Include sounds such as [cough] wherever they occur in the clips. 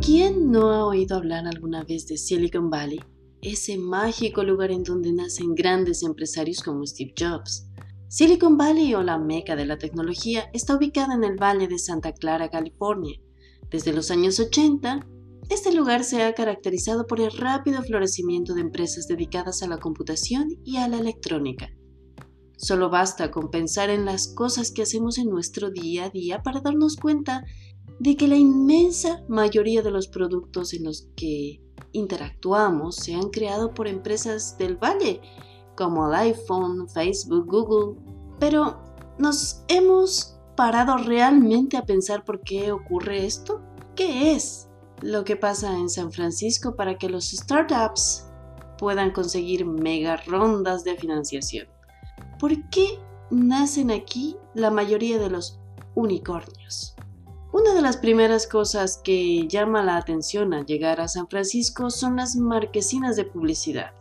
¿Quién no ha oído hablar alguna vez de Silicon Valley? Ese mágico lugar en donde nacen grandes empresarios como Steve Jobs. Silicon Valley o la meca de la tecnología está ubicada en el Valle de Santa Clara, California. Desde los años 80, este lugar se ha caracterizado por el rápido florecimiento de empresas dedicadas a la computación y a la electrónica. Solo basta con pensar en las cosas que hacemos en nuestro día a día para darnos cuenta de que la inmensa mayoría de los productos en los que interactuamos se han creado por empresas del valle, como el iPhone, Facebook, Google. Pero, ¿nos hemos parado realmente a pensar por qué ocurre esto? ¿Qué es lo que pasa en San Francisco para que los startups puedan conseguir mega rondas de financiación? ¿Por qué nacen aquí la mayoría de los unicornios? Una de las primeras cosas que llama la atención al llegar a San Francisco son las marquesinas de publicidad.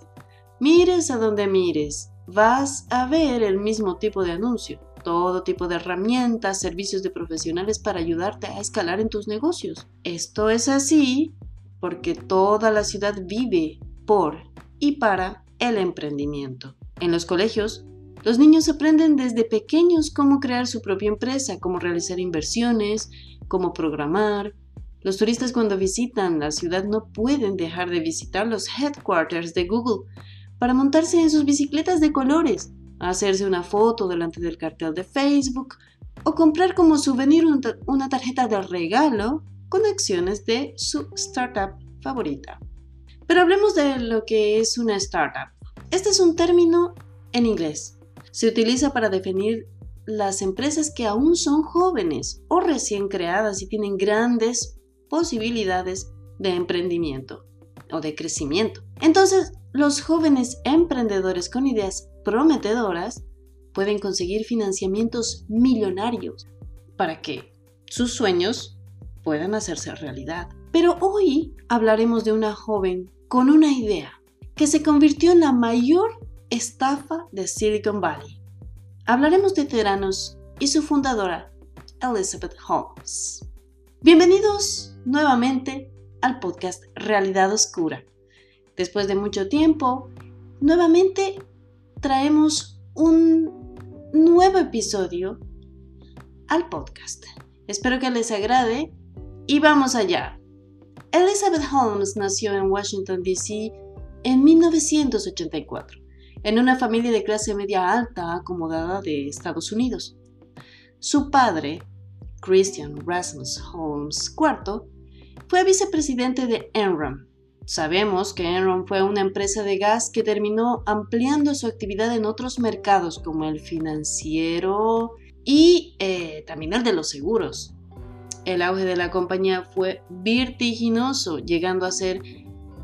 Mires a donde mires, vas a ver el mismo tipo de anuncio, todo tipo de herramientas, servicios de profesionales para ayudarte a escalar en tus negocios. Esto es así porque toda la ciudad vive por y para el emprendimiento. En los colegios los niños aprenden desde pequeños cómo crear su propia empresa, cómo realizar inversiones, cómo programar. Los turistas cuando visitan la ciudad no pueden dejar de visitar los headquarters de Google para montarse en sus bicicletas de colores, hacerse una foto delante del cartel de Facebook o comprar como souvenir una tarjeta de regalo con acciones de su startup favorita. Pero hablemos de lo que es una startup. Este es un término en inglés se utiliza para definir las empresas que aún son jóvenes o recién creadas y tienen grandes posibilidades de emprendimiento o de crecimiento. Entonces, los jóvenes emprendedores con ideas prometedoras pueden conseguir financiamientos millonarios para que sus sueños puedan hacerse realidad. Pero hoy hablaremos de una joven con una idea que se convirtió en la mayor estafa de Silicon Valley. Hablaremos de Teranos y su fundadora, Elizabeth Holmes. Bienvenidos nuevamente al podcast Realidad Oscura. Después de mucho tiempo, nuevamente traemos un nuevo episodio al podcast. Espero que les agrade y vamos allá. Elizabeth Holmes nació en Washington, D.C. en 1984 en una familia de clase media alta acomodada de Estados Unidos. Su padre, Christian Rasmus Holmes IV, fue vicepresidente de Enron. Sabemos que Enron fue una empresa de gas que terminó ampliando su actividad en otros mercados como el financiero y eh, también el de los seguros. El auge de la compañía fue vertiginoso, llegando a ser,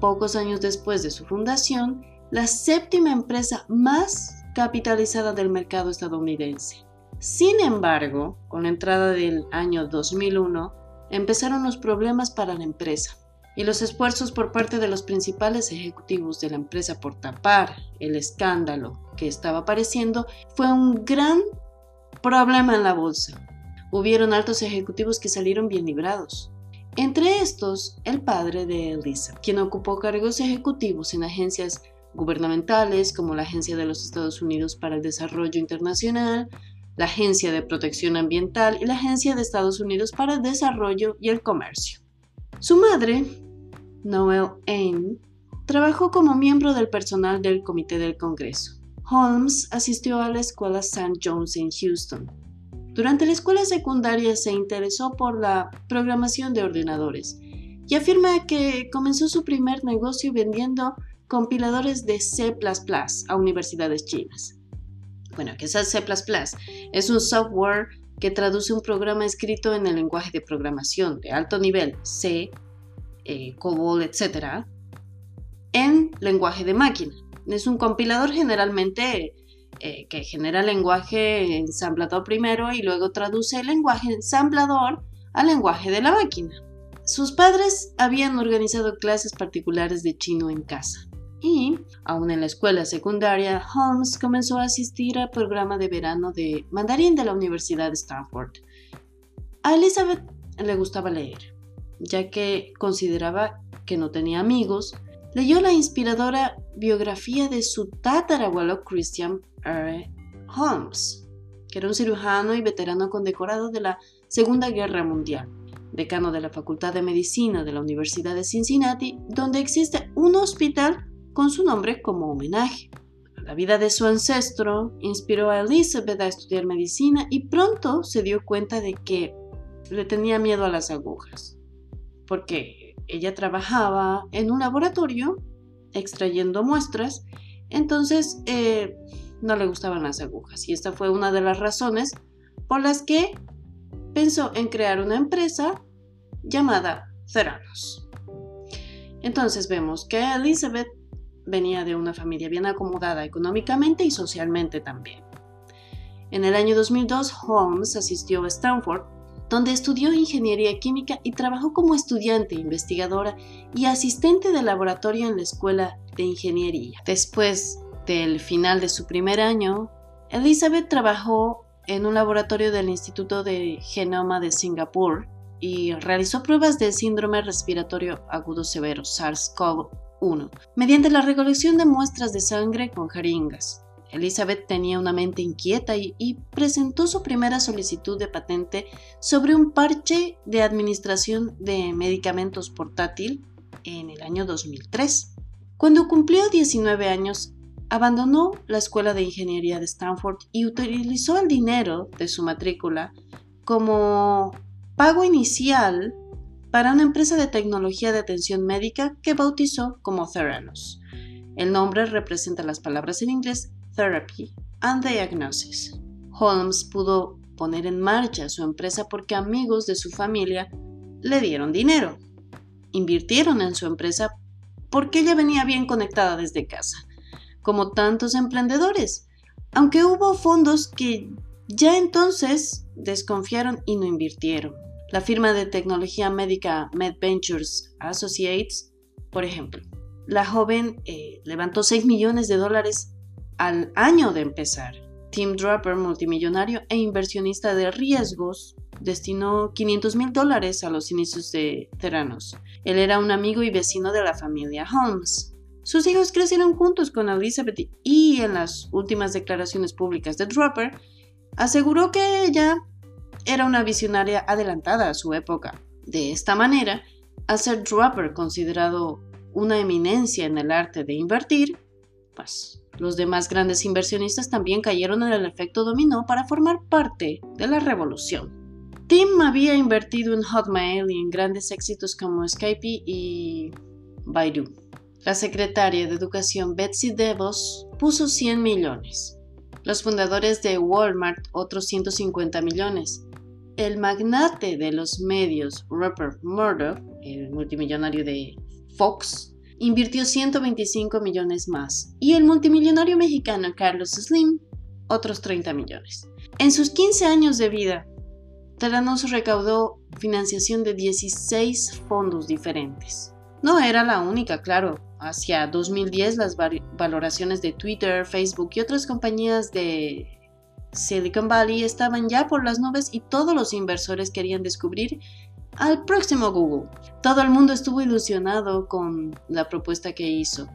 pocos años después de su fundación, la séptima empresa más capitalizada del mercado estadounidense. Sin embargo, con la entrada del año 2001, empezaron los problemas para la empresa y los esfuerzos por parte de los principales ejecutivos de la empresa por tapar el escándalo que estaba apareciendo fue un gran problema en la bolsa. Hubieron altos ejecutivos que salieron bien librados. Entre estos, el padre de Elisa, quien ocupó cargos ejecutivos en agencias gubernamentales como la Agencia de los Estados Unidos para el Desarrollo Internacional, la Agencia de Protección Ambiental y la Agencia de Estados Unidos para el Desarrollo y el Comercio. Su madre, Noel Ain, trabajó como miembro del personal del Comité del Congreso. Holmes asistió a la escuela St. John's en Houston. Durante la escuela secundaria se interesó por la programación de ordenadores y afirma que comenzó su primer negocio vendiendo compiladores de C ⁇ a universidades chinas. Bueno, ¿qué es C ⁇ Es un software que traduce un programa escrito en el lenguaje de programación de alto nivel, C, eh, COBOL, etc., en lenguaje de máquina. Es un compilador generalmente eh, que genera lenguaje ensamblador primero y luego traduce el lenguaje ensamblador al lenguaje de la máquina. Sus padres habían organizado clases particulares de chino en casa y, aún en la escuela secundaria, Holmes comenzó a asistir al programa de verano de mandarín de la Universidad de Stanford. A Elizabeth le gustaba leer. ya que consideraba que no tenía amigos, leyó la inspiradora biografía de su tatarabuelo Christian R. Holmes, que era un cirujano y veterano condecorado de la Segunda Guerra Mundial, decano de la Facultad de Medicina de la Universidad de Cincinnati, donde existe un hospital con su nombre como homenaje. La vida de su ancestro inspiró a Elizabeth a estudiar medicina y pronto se dio cuenta de que le tenía miedo a las agujas, porque ella trabajaba en un laboratorio extrayendo muestras, entonces eh, no le gustaban las agujas y esta fue una de las razones por las que pensó en crear una empresa llamada Theranos. Entonces vemos que Elizabeth venía de una familia bien acomodada económicamente y socialmente también. En el año 2002, Holmes asistió a Stanford, donde estudió ingeniería química y trabajó como estudiante, investigadora y asistente de laboratorio en la escuela de ingeniería. Después del final de su primer año, Elizabeth trabajó en un laboratorio del Instituto de Genoma de Singapur y realizó pruebas del síndrome respiratorio agudo severo SARS-CoV mediante la recolección de muestras de sangre con jeringas. Elizabeth tenía una mente inquieta y, y, presentó su primera solicitud de patente sobre un parche de administración de medicamentos portátil en el año 2003. Cuando cumplió 19 años, abandonó la Escuela de Ingeniería de Stanford y utilizó el dinero de su matrícula como pago inicial para una empresa de tecnología de atención médica que bautizó como Theranos. El nombre representa las palabras en inglés Therapy and Diagnosis. Holmes pudo poner en marcha su empresa porque amigos de su familia le dieron dinero. Invirtieron en su empresa porque ella venía bien conectada desde casa, como tantos emprendedores, aunque hubo fondos que ya entonces desconfiaron y no invirtieron. La firma de tecnología médica MedVentures Associates, por ejemplo. La joven eh, levantó 6 millones de dólares al año de empezar. Tim Draper, multimillonario e inversionista de riesgos, destinó 500 mil dólares a los inicios de Theranos. Él era un amigo y vecino de la familia Holmes. Sus hijos crecieron juntos con Elizabeth y en las últimas declaraciones públicas de Draper aseguró que ella era una visionaria adelantada a su época. De esta manera, al ser Draper considerado una eminencia en el arte de invertir, pues los demás grandes inversionistas también cayeron en el efecto dominó para formar parte de la revolución. Tim había invertido en Hotmail y en grandes éxitos como Skype y Baidu. La secretaria de Educación Betsy DeVos puso 100 millones. Los fundadores de Walmart otros 150 millones el magnate de los medios Rupert Murdoch, el multimillonario de Fox, invirtió 125 millones más y el multimillonario mexicano Carlos Slim otros 30 millones. En sus 15 años de vida, Theranos recaudó financiación de 16 fondos diferentes. No era la única, claro. Hacia 2010 las valoraciones de Twitter, Facebook y otras compañías de Silicon Valley estaban ya por las nubes y todos los inversores querían descubrir al próximo Google. Todo el mundo estuvo ilusionado con la propuesta que hizo.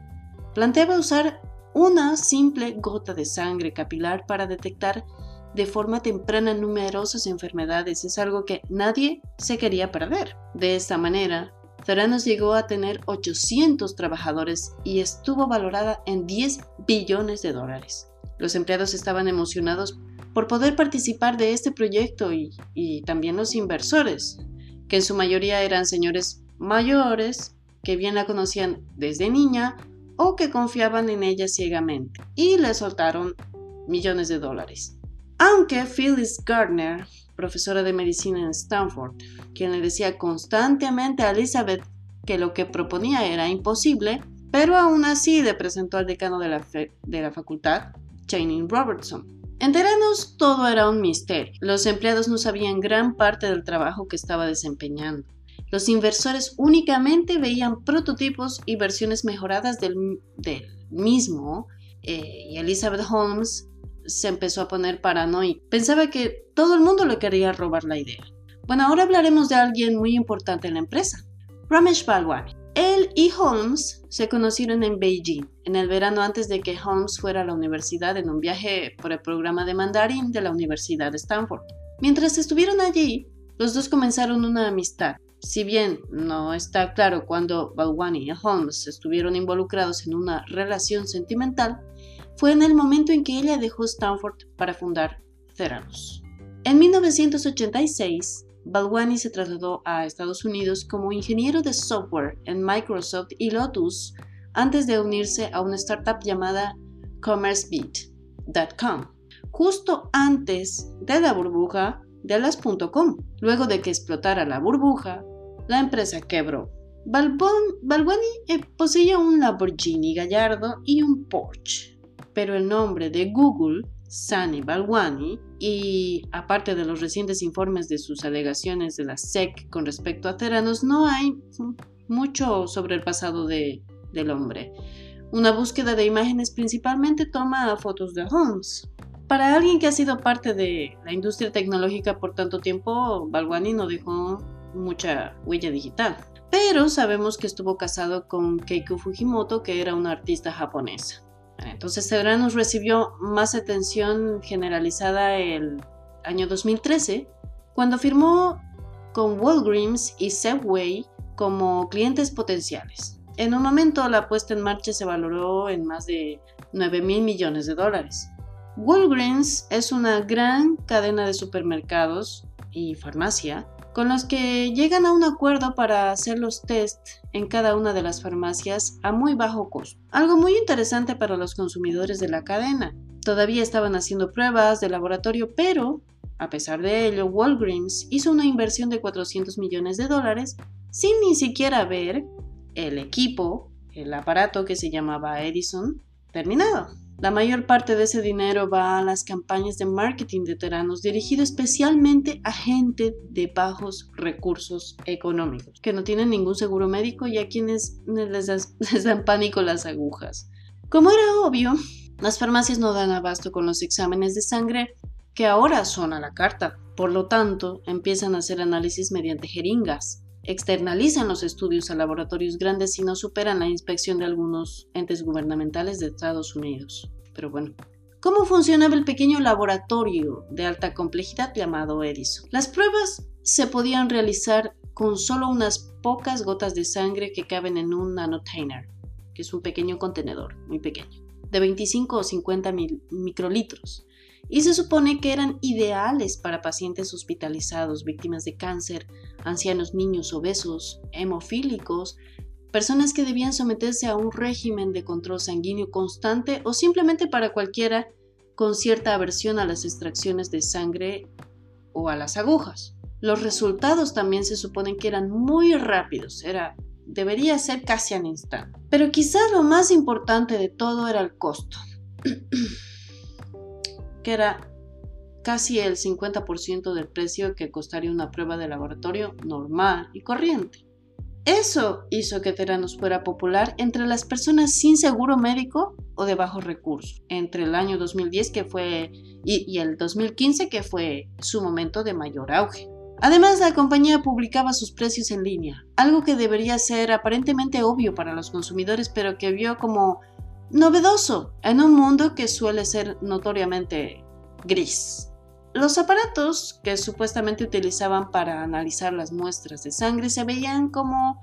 Planteaba usar una simple gota de sangre capilar para detectar de forma temprana numerosas enfermedades. Es algo que nadie se quería perder. De esta manera, Theranos llegó a tener 800 trabajadores y estuvo valorada en 10 billones de dólares. Los empleados estaban emocionados por poder participar de este proyecto y, también los inversores, que en su mayoría eran señores mayores que bien la conocían desde niña o que confiaban en ella ciegamente y le soltaron millones de dólares. Aunque Phyllis Gardner, profesora de medicina en Stanford, quien le decía constantemente a Elizabeth que lo que proponía era imposible, pero aún así le presentó al decano de la, de la facultad, Channing Robertson, en todo era un misterio. Los empleados no sabían gran parte del trabajo que estaba desempeñando. Los inversores únicamente veían prototipos y versiones mejoradas del, mismo eh, y Elizabeth Holmes se empezó a poner paranoica. Pensaba que todo el mundo le quería robar la idea. Bueno, ahora hablaremos de alguien muy importante en la empresa, Ramesh Balwani. Él y Holmes se conocieron en Beijing, en el verano antes de que Holmes fuera a la universidad en un viaje por el programa de mandarín de la Universidad de Stanford. Mientras estuvieron allí, los dos comenzaron una amistad. Si bien no está claro cuándo Balwani y Holmes estuvieron involucrados en una relación sentimental, fue en el momento en que ella dejó Stanford para fundar Theranos. En 1986, Balwani se trasladó a Estados Unidos como ingeniero de software en Microsoft y Lotus antes de unirse a una startup llamada CommerceBeat.com, justo antes de la burbuja de las.com. Luego de que explotara la burbuja, la empresa quebró. Balwani eh, poseía un Lamborghini Gallardo y un Porsche, pero el nombre de Google Sani Balwani y aparte de los recientes informes de sus alegaciones de la SEC con respecto a Teranos, no hay mucho sobre el pasado de, del hombre. Una búsqueda de imágenes principalmente toma fotos de Holmes. Para alguien que ha sido parte de la industria tecnológica por tanto tiempo, Balwani no dejó mucha huella digital. Pero sabemos que estuvo casado con Keiko Fujimoto, que era una artista japonesa. Entonces Cedranos recibió más atención generalizada el año 2013 cuando firmó con Walgreens y Subway como clientes potenciales. En un momento la puesta en marcha se valoró en más de 9 mil millones de dólares. Walgreens es una gran cadena de supermercados y farmacia con los que llegan a un acuerdo para hacer los test en cada una de las farmacias a muy bajo costo. Algo muy interesante para los consumidores de la cadena. Todavía estaban haciendo pruebas de laboratorio, pero, a pesar de ello, Walgreens hizo una inversión de 400 millones de dólares sin ni siquiera ver el equipo, el aparato que se llamaba Edison, terminado. La mayor parte de ese dinero va a las campañas de marketing de Teranos dirigido especialmente a gente de bajos recursos económicos, que no tienen ningún seguro médico y a quienes les, [laughs] les dan pánico las agujas. Como era obvio, las farmacias no dan abasto con los exámenes de sangre que ahora son a la carta. Por lo tanto, empiezan a hacer análisis mediante jeringas externalizan los estudios a laboratorios grandes y no superan la inspección de algunos entes gubernamentales de Estados Unidos. Pero bueno, ¿cómo funcionaba el pequeño laboratorio de alta complejidad llamado Edison? Las pruebas se podían realizar con solo unas pocas gotas de sangre que caben en un nanotainer, que es un pequeño contenedor, muy pequeño, de 25 o 50 mil microlitros y se supone que eran ideales para pacientes hospitalizados, víctimas de cáncer, ancianos niños obesos, hemofílicos, personas que debían someterse a un régimen de control sanguíneo constante o simplemente para cualquiera con cierta aversión a las extracciones de sangre o a las agujas. Los resultados también se suponen que eran muy rápidos, debería ser casi al instante. Pero quizás lo más importante de todo era el costo. [clears throat] que era casi el 50% del precio que costaría una prueba de laboratorio normal y corriente. Eso hizo que Teranos fuera popular entre las personas sin seguro médico o de bajos recursos, entre el año 2010 que fue y, y el 2015 que fue su momento de mayor auge. Además, la compañía publicaba sus precios en línea, algo que debería ser aparentemente obvio para los consumidores, pero que vio como novedoso en un mundo que suele ser notoriamente gris. Los aparatos que supuestamente utilizaban para analizar las muestras de sangre se veían como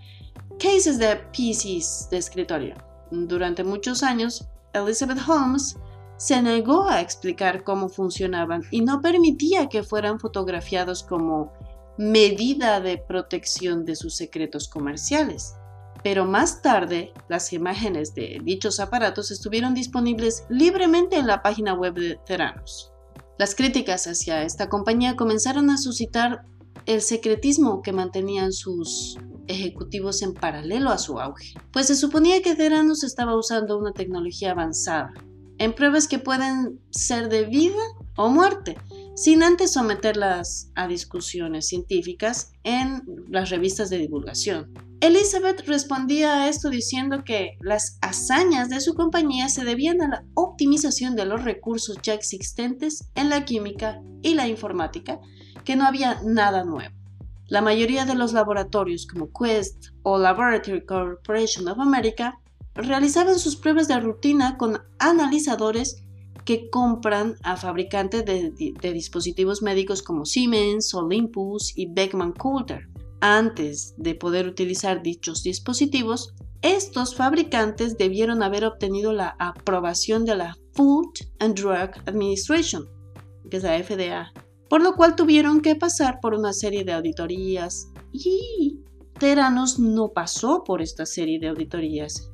cases de PCs de escritorio. Durante muchos años, Elizabeth Holmes se negó a explicar cómo funcionaban y no permitía que fueran fotografiados como medida de protección de sus secretos comerciales pero más tarde las imágenes de dichos aparatos estuvieron disponibles libremente en la página web de Theranos. Las críticas hacia esta compañía comenzaron a suscitar el secretismo que mantenían sus ejecutivos en paralelo a su auge, pues se suponía que Theranos estaba usando una tecnología avanzada, en pruebas que pueden ser de vida o muerte, sin antes someterlas a discusiones científicas en las revistas de divulgación. Elizabeth respondía a esto diciendo que las hazañas de su compañía se debían a la optimización de los recursos ya existentes en la química y la informática, que no había nada nuevo. La mayoría de los laboratorios como Quest o Laboratory Corporation of America realizaban sus pruebas de rutina con analizadores que compran a fabricantes de, dispositivos médicos como Siemens, Olympus y Beckman Coulter. Antes de poder utilizar dichos dispositivos, estos fabricantes debieron haber obtenido la aprobación de la Food and Drug Administration, que es la FDA, por lo cual tuvieron que pasar por una serie de auditorías y Teranos no pasó por esta serie de auditorías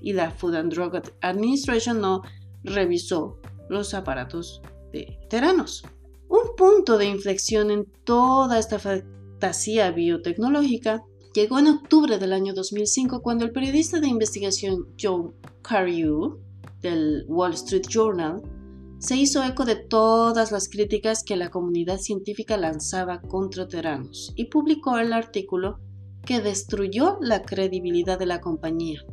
y la Food and Drug Administration no revisó los aparatos de Teranos. Un punto de inflexión en toda esta biotecnológica llegó en octubre del año 2005 cuando el periodista de investigación Joe Carreyrou del Wall Street Journal se hizo eco de todas las críticas que la comunidad científica lanzaba contra Teranos y publicó el artículo que destruyó la credibilidad de la compañía,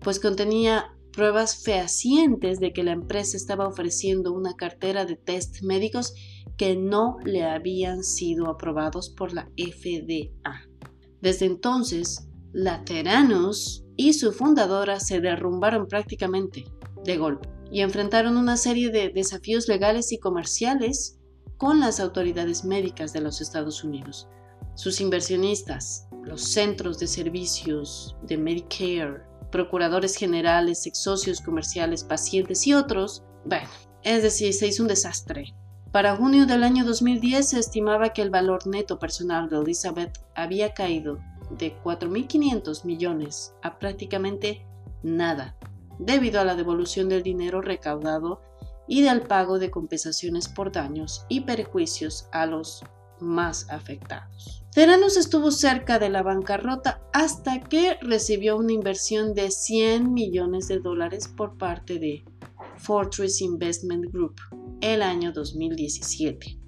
pues contenía pruebas fehacientes de que la empresa estaba ofreciendo una cartera de test médicos que no le habían sido aprobados por la FDA. Desde entonces, la Teranos y su fundadora se derrumbaron prácticamente de golpe y enfrentaron una serie de desafíos legales y comerciales con las autoridades médicas de los Estados Unidos. Sus inversionistas, los centros de servicios de Medicare, procuradores generales, ex socios comerciales, pacientes y otros, bueno, es decir, se hizo un desastre. Para junio del año 2010 se estimaba que el valor neto personal de Elizabeth había caído de 4.500 millones a prácticamente nada debido a la devolución del dinero recaudado y del pago de compensaciones por daños y perjuicios a los más afectados. Teranos estuvo cerca de la bancarrota hasta que recibió una inversión de 100 millones de dólares por parte de Fortress Investment Group el año 2017,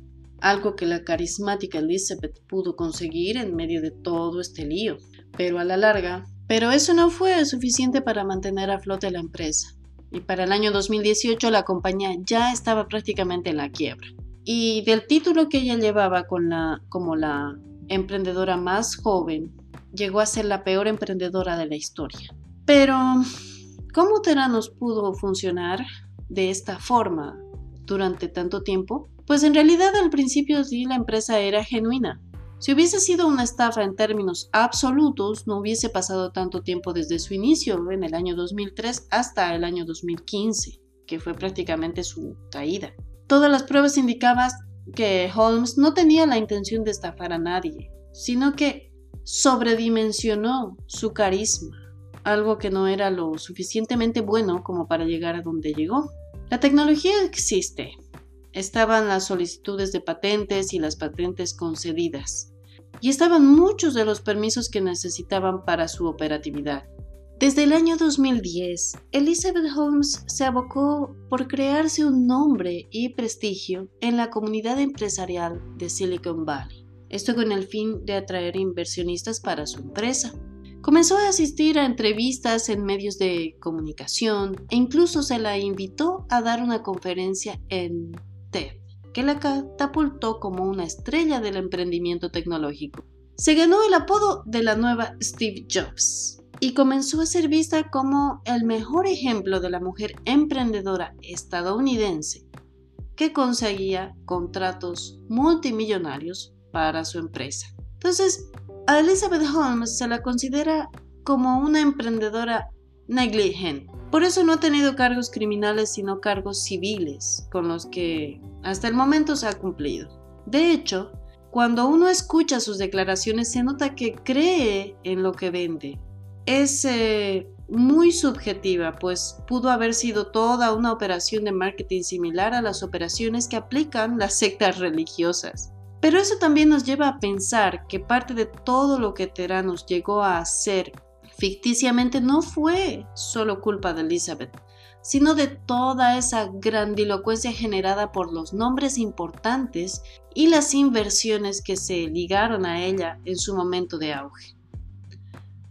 algo que la carismática Elizabeth pudo conseguir en medio de todo este lío, pero a la larga pero eso no fue suficiente para mantener a flote la empresa. Y para el año 2018 la compañía ya estaba prácticamente en la quiebra. Y del título que ella llevaba con la, como la emprendedora más joven, llegó a ser la peor emprendedora de la historia. Pero, ¿cómo Teranos pudo funcionar de esta forma durante tanto tiempo? Pues en realidad al principio sí la empresa era genuina. Si hubiese sido una estafa en términos absolutos, no hubiese pasado tanto tiempo desde su inicio, en el año 2003, hasta el año 2015, que fue prácticamente su caída. Todas las pruebas indicaban que Holmes no tenía la intención de estafar a nadie, sino que sobredimensionó su carisma, algo que no era lo suficientemente bueno como para llegar a donde llegó. La tecnología existe. Estaban las solicitudes de patentes y las patentes concedidas y estaban muchos de los permisos que necesitaban para su operatividad. Desde el año 2010, Elizabeth Holmes se abocó por crearse un nombre y prestigio en la comunidad empresarial de Silicon Valley. Esto con el fin de atraer inversionistas para su empresa. Comenzó a asistir a entrevistas en medios de comunicación e incluso se la invitó a dar una conferencia en TED que la catapultó como una estrella del emprendimiento tecnológico. Se ganó el apodo de la nueva Steve Jobs y comenzó a ser vista como el mejor ejemplo de la mujer emprendedora estadounidense que conseguía contratos multimillonarios para su empresa. Entonces, a Elizabeth Holmes se la considera como una emprendedora negligente por eso no ha tenido cargos criminales, sino cargos civiles, con los que hasta el momento se ha cumplido. De hecho, cuando uno escucha sus declaraciones se nota que cree en lo que vende. Es eh, muy subjetiva, pues pudo haber sido toda una operación de marketing similar a las operaciones que aplican las sectas religiosas. Pero eso también nos lleva a pensar que parte de todo lo que Teranos llegó a hacer ficticiamente no fue solo culpa de Elizabeth, sino de toda esa grandilocuencia generada por los nombres importantes y las inversiones que se ligaron a ella en su momento de auge.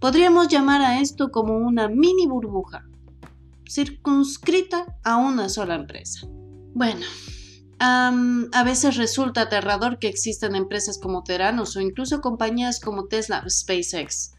Podríamos llamar a esto como una mini burbuja, circunscrita a una sola empresa. Bueno, a veces resulta aterrador que existan empresas como Teranos o incluso compañías como Tesla SpaceX,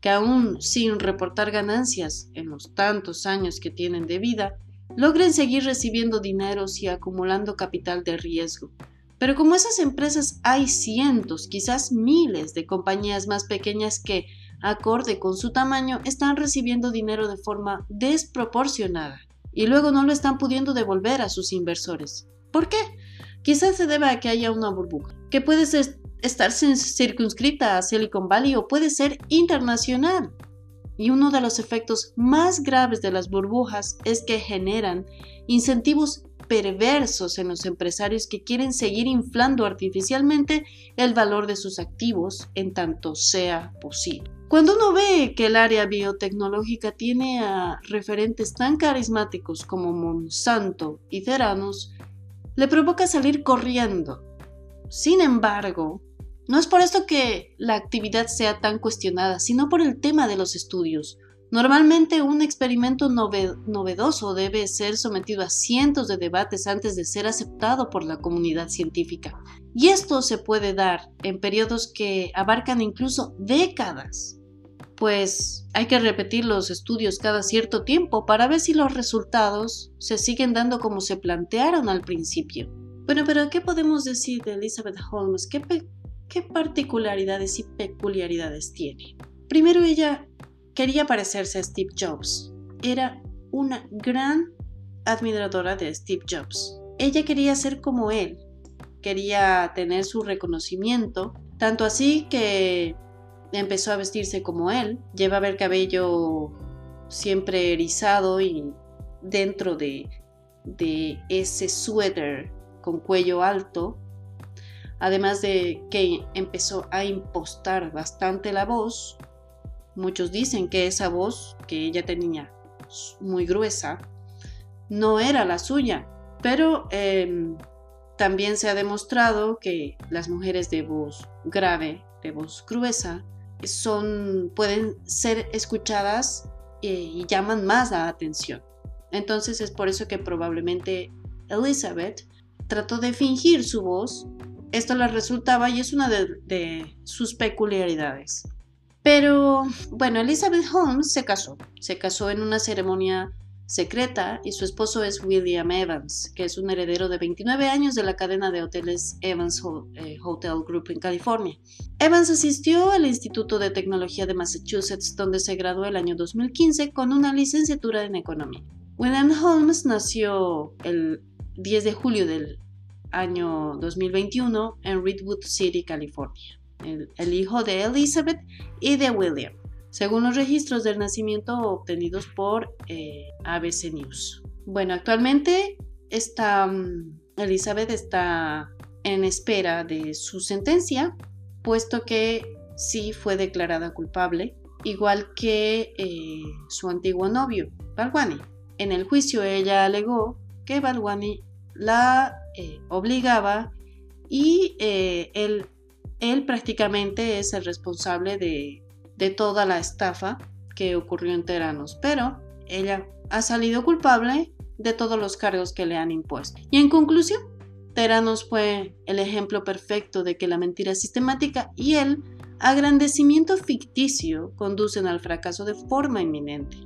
que aún sin reportar ganancias en los tantos años que tienen de vida, logren seguir recibiendo dineros y acumulando capital de riesgo. Pero como esas empresas hay cientos, quizás miles de compañías más pequeñas que, acorde con su tamaño, están recibiendo dinero de forma desproporcionada y luego no lo están pudiendo devolver a sus inversores. ¿Por qué? Quizás se deba a que haya una burbuja, que puede estar circunscrita a Silicon Valley o puede ser internacional. Y uno de los efectos más graves de las burbujas es que generan incentivos perversos en los empresarios que quieren seguir inflando artificialmente el valor de sus activos en tanto sea posible. Cuando uno ve que el área biotecnológica tiene a referentes tan carismáticos como Monsanto y Theranos, le provoca salir corriendo. Sin embargo, no es por esto que la actividad sea tan cuestionada, sino por el tema de los estudios. Normalmente un experimento novedoso debe ser sometido a cientos de debates antes de ser aceptado por la comunidad científica. Y esto se puede dar en periodos que abarcan incluso décadas. Pues hay que repetir los estudios cada cierto tiempo para ver si los resultados se siguen dando como se plantearon al principio. Bueno, pero ¿qué podemos decir de Elizabeth Holmes? ¿Qué ¿Qué particularidades y peculiaridades tiene? Primero, ella quería parecerse a Steve Jobs. Era una gran admiradora de Steve Jobs. Ella quería ser como él, quería tener su reconocimiento, tanto así que empezó a vestirse como él, llevaba el cabello siempre erizado y dentro de, de ese suéter con cuello alto además de que empezó a impostar bastante la voz. Muchos dicen que esa voz que ella tenía muy gruesa no era la suya, pero em, también se ha demostrado que las mujeres de voz grave, de voz gruesa, son, pueden ser escuchadas eh, y llaman más la atención. Entonces es por eso que probablemente Elizabeth trató de fingir su voz esto le resultaba y es una de, sus peculiaridades. Pero bueno, Elizabeth Holmes se casó. Se casó en una ceremonia secreta y su esposo es William Evans, que es un heredero de 29 años de la cadena de hoteles Evans eh, Hotel Group en California. Evans asistió al Instituto de Tecnología de Massachusetts, donde se graduó el año 2015 con una licenciatura en economía. William Holmes nació el 10 de julio del año 2021 en Redwood City, California, el, hijo de Elizabeth y de William, según los registros del nacimiento obtenidos por eh, ABC News. Bueno, actualmente esta, mm, Elizabeth está en espera de su sentencia, puesto que sí fue declarada culpable, igual que eh, su antiguo novio, Balwani. En el juicio ella alegó que Balwani la eh, obligaba y él, él, prácticamente es el responsable de, de toda la estafa que ocurrió en Teranos, pero ella ha salido culpable de todos los cargos que le han impuesto. Y en conclusión, Teranos fue el ejemplo perfecto de que la mentira sistemática y el agrandecimiento ficticio conducen al fracaso de forma inminente.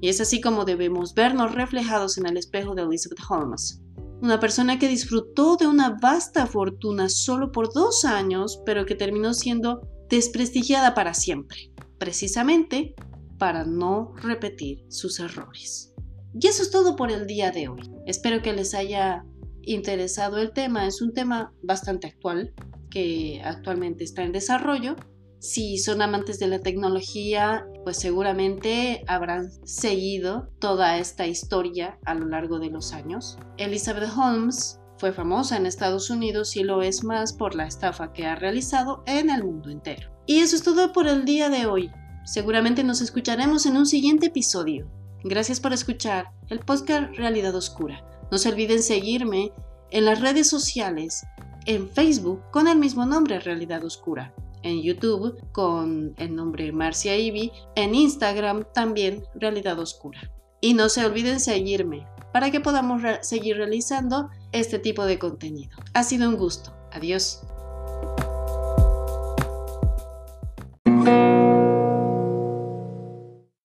Y es así como debemos vernos reflejados en el espejo de Elizabeth Holmes una persona que disfrutó de una vasta fortuna solo por dos años, pero que terminó siendo desprestigiada para siempre, precisamente para no repetir sus errores. Y eso es todo por el día de hoy. Espero que les haya interesado el tema. Es un tema bastante actual que actualmente está en desarrollo si son amantes de la tecnología, pues seguramente habrán seguido toda esta historia a lo largo de los años. Elizabeth Holmes fue famosa en Estados Unidos y lo es más por la estafa que ha realizado en el mundo entero. Y eso es todo por el día de hoy. Seguramente nos escucharemos en un siguiente episodio. Gracias por escuchar el podcast Realidad Oscura. No se olviden seguirme en las redes sociales, en Facebook con el mismo nombre Realidad Oscura en YouTube con el nombre Marcia Ivy, en Instagram también Realidad Oscura. Y no se olviden seguirme para que podamos seguir realizando este tipo de contenido. Ha sido un gusto. Adiós.